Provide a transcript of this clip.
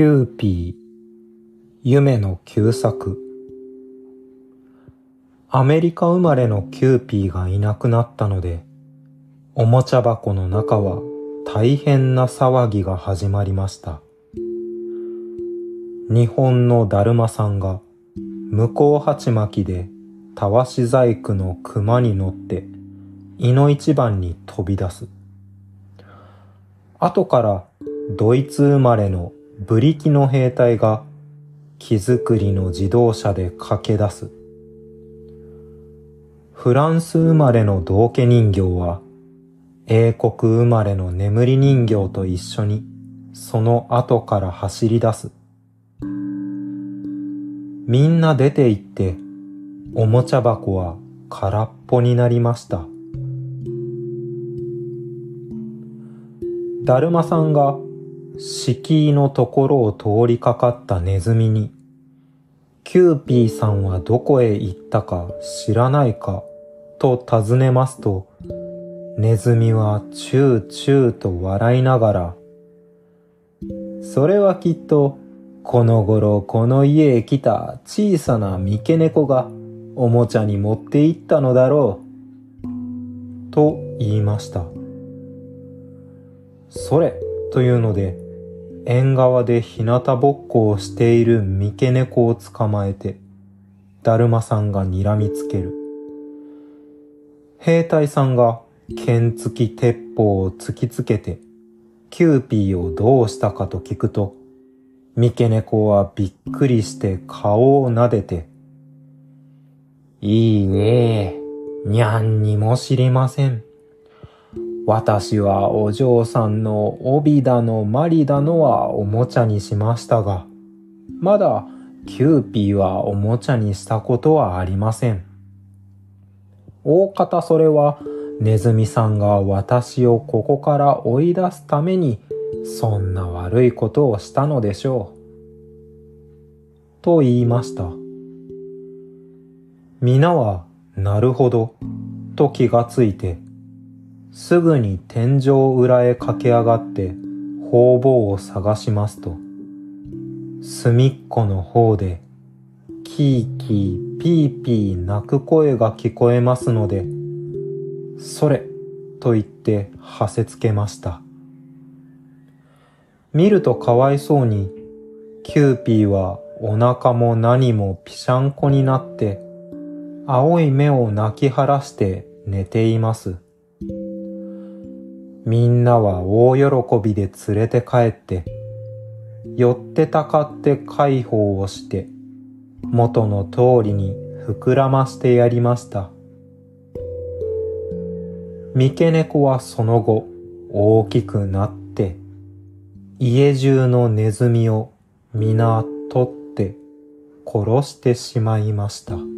キューピー、夢野久作。アメリカ生まれのキューピーがいなくなったので、おもちゃ箱の中は大変な騒ぎが始まりました。日本のだるまさんが向こう鉢巻きでたわし細工の熊に乗っていの一番に飛び出す。後からドイツ生まれのブリキの兵隊が木造りの自動車で駆け出す。フランス生まれの道家人形は英国生まれの眠り人形と一緒にその後から走り出す。みんな出て行っておもちゃ箱は空っぽになりました。だるまさんが敷居のところを通りかかったネズミに、キューピーさんはどこへ行ったか知らないかと尋ねますと、ネズミはチューチューと笑いながら、それはきっとこの頃この家へ来た小さな三毛猫がおもちゃに持って行ったのだろう。と言いました。それというので、縁側で日向ぼっこをしている三毛猫を捕まえて、だるまさんが睨みつける。兵隊さんが剣付き鉄砲を突きつけて、キューピーをどうしたかと聞くと、三毛猫はびっくりして顔を撫でて、いいえ、にゃんにも知りません。私はお嬢さんの帯だのマリだのはおもちゃにしましたが、まだキューピーはおもちゃにしたことはありません。大方それはネズミさんが私をここから追い出すためにそんな悪いことをしたのでしょう。と言いました。皆は、なるほど、と気がついて、すぐに天井裏へ駆け上がって方々を探しますと、隅っこの方で、キーキーピーピー泣く声が聞こえますので、それ、と言ってはせつけました。見るとかわいそうに、キューピーはお腹も何もぴしゃんこになって、青い目を泣き腫らして寝ています。みんなは大喜びで連れて帰って、寄ってたかって介抱をして、元の通りに膨らましてやりました。三毛猫はその後大きくなって、家中のネズミを皆取って殺してしまいました。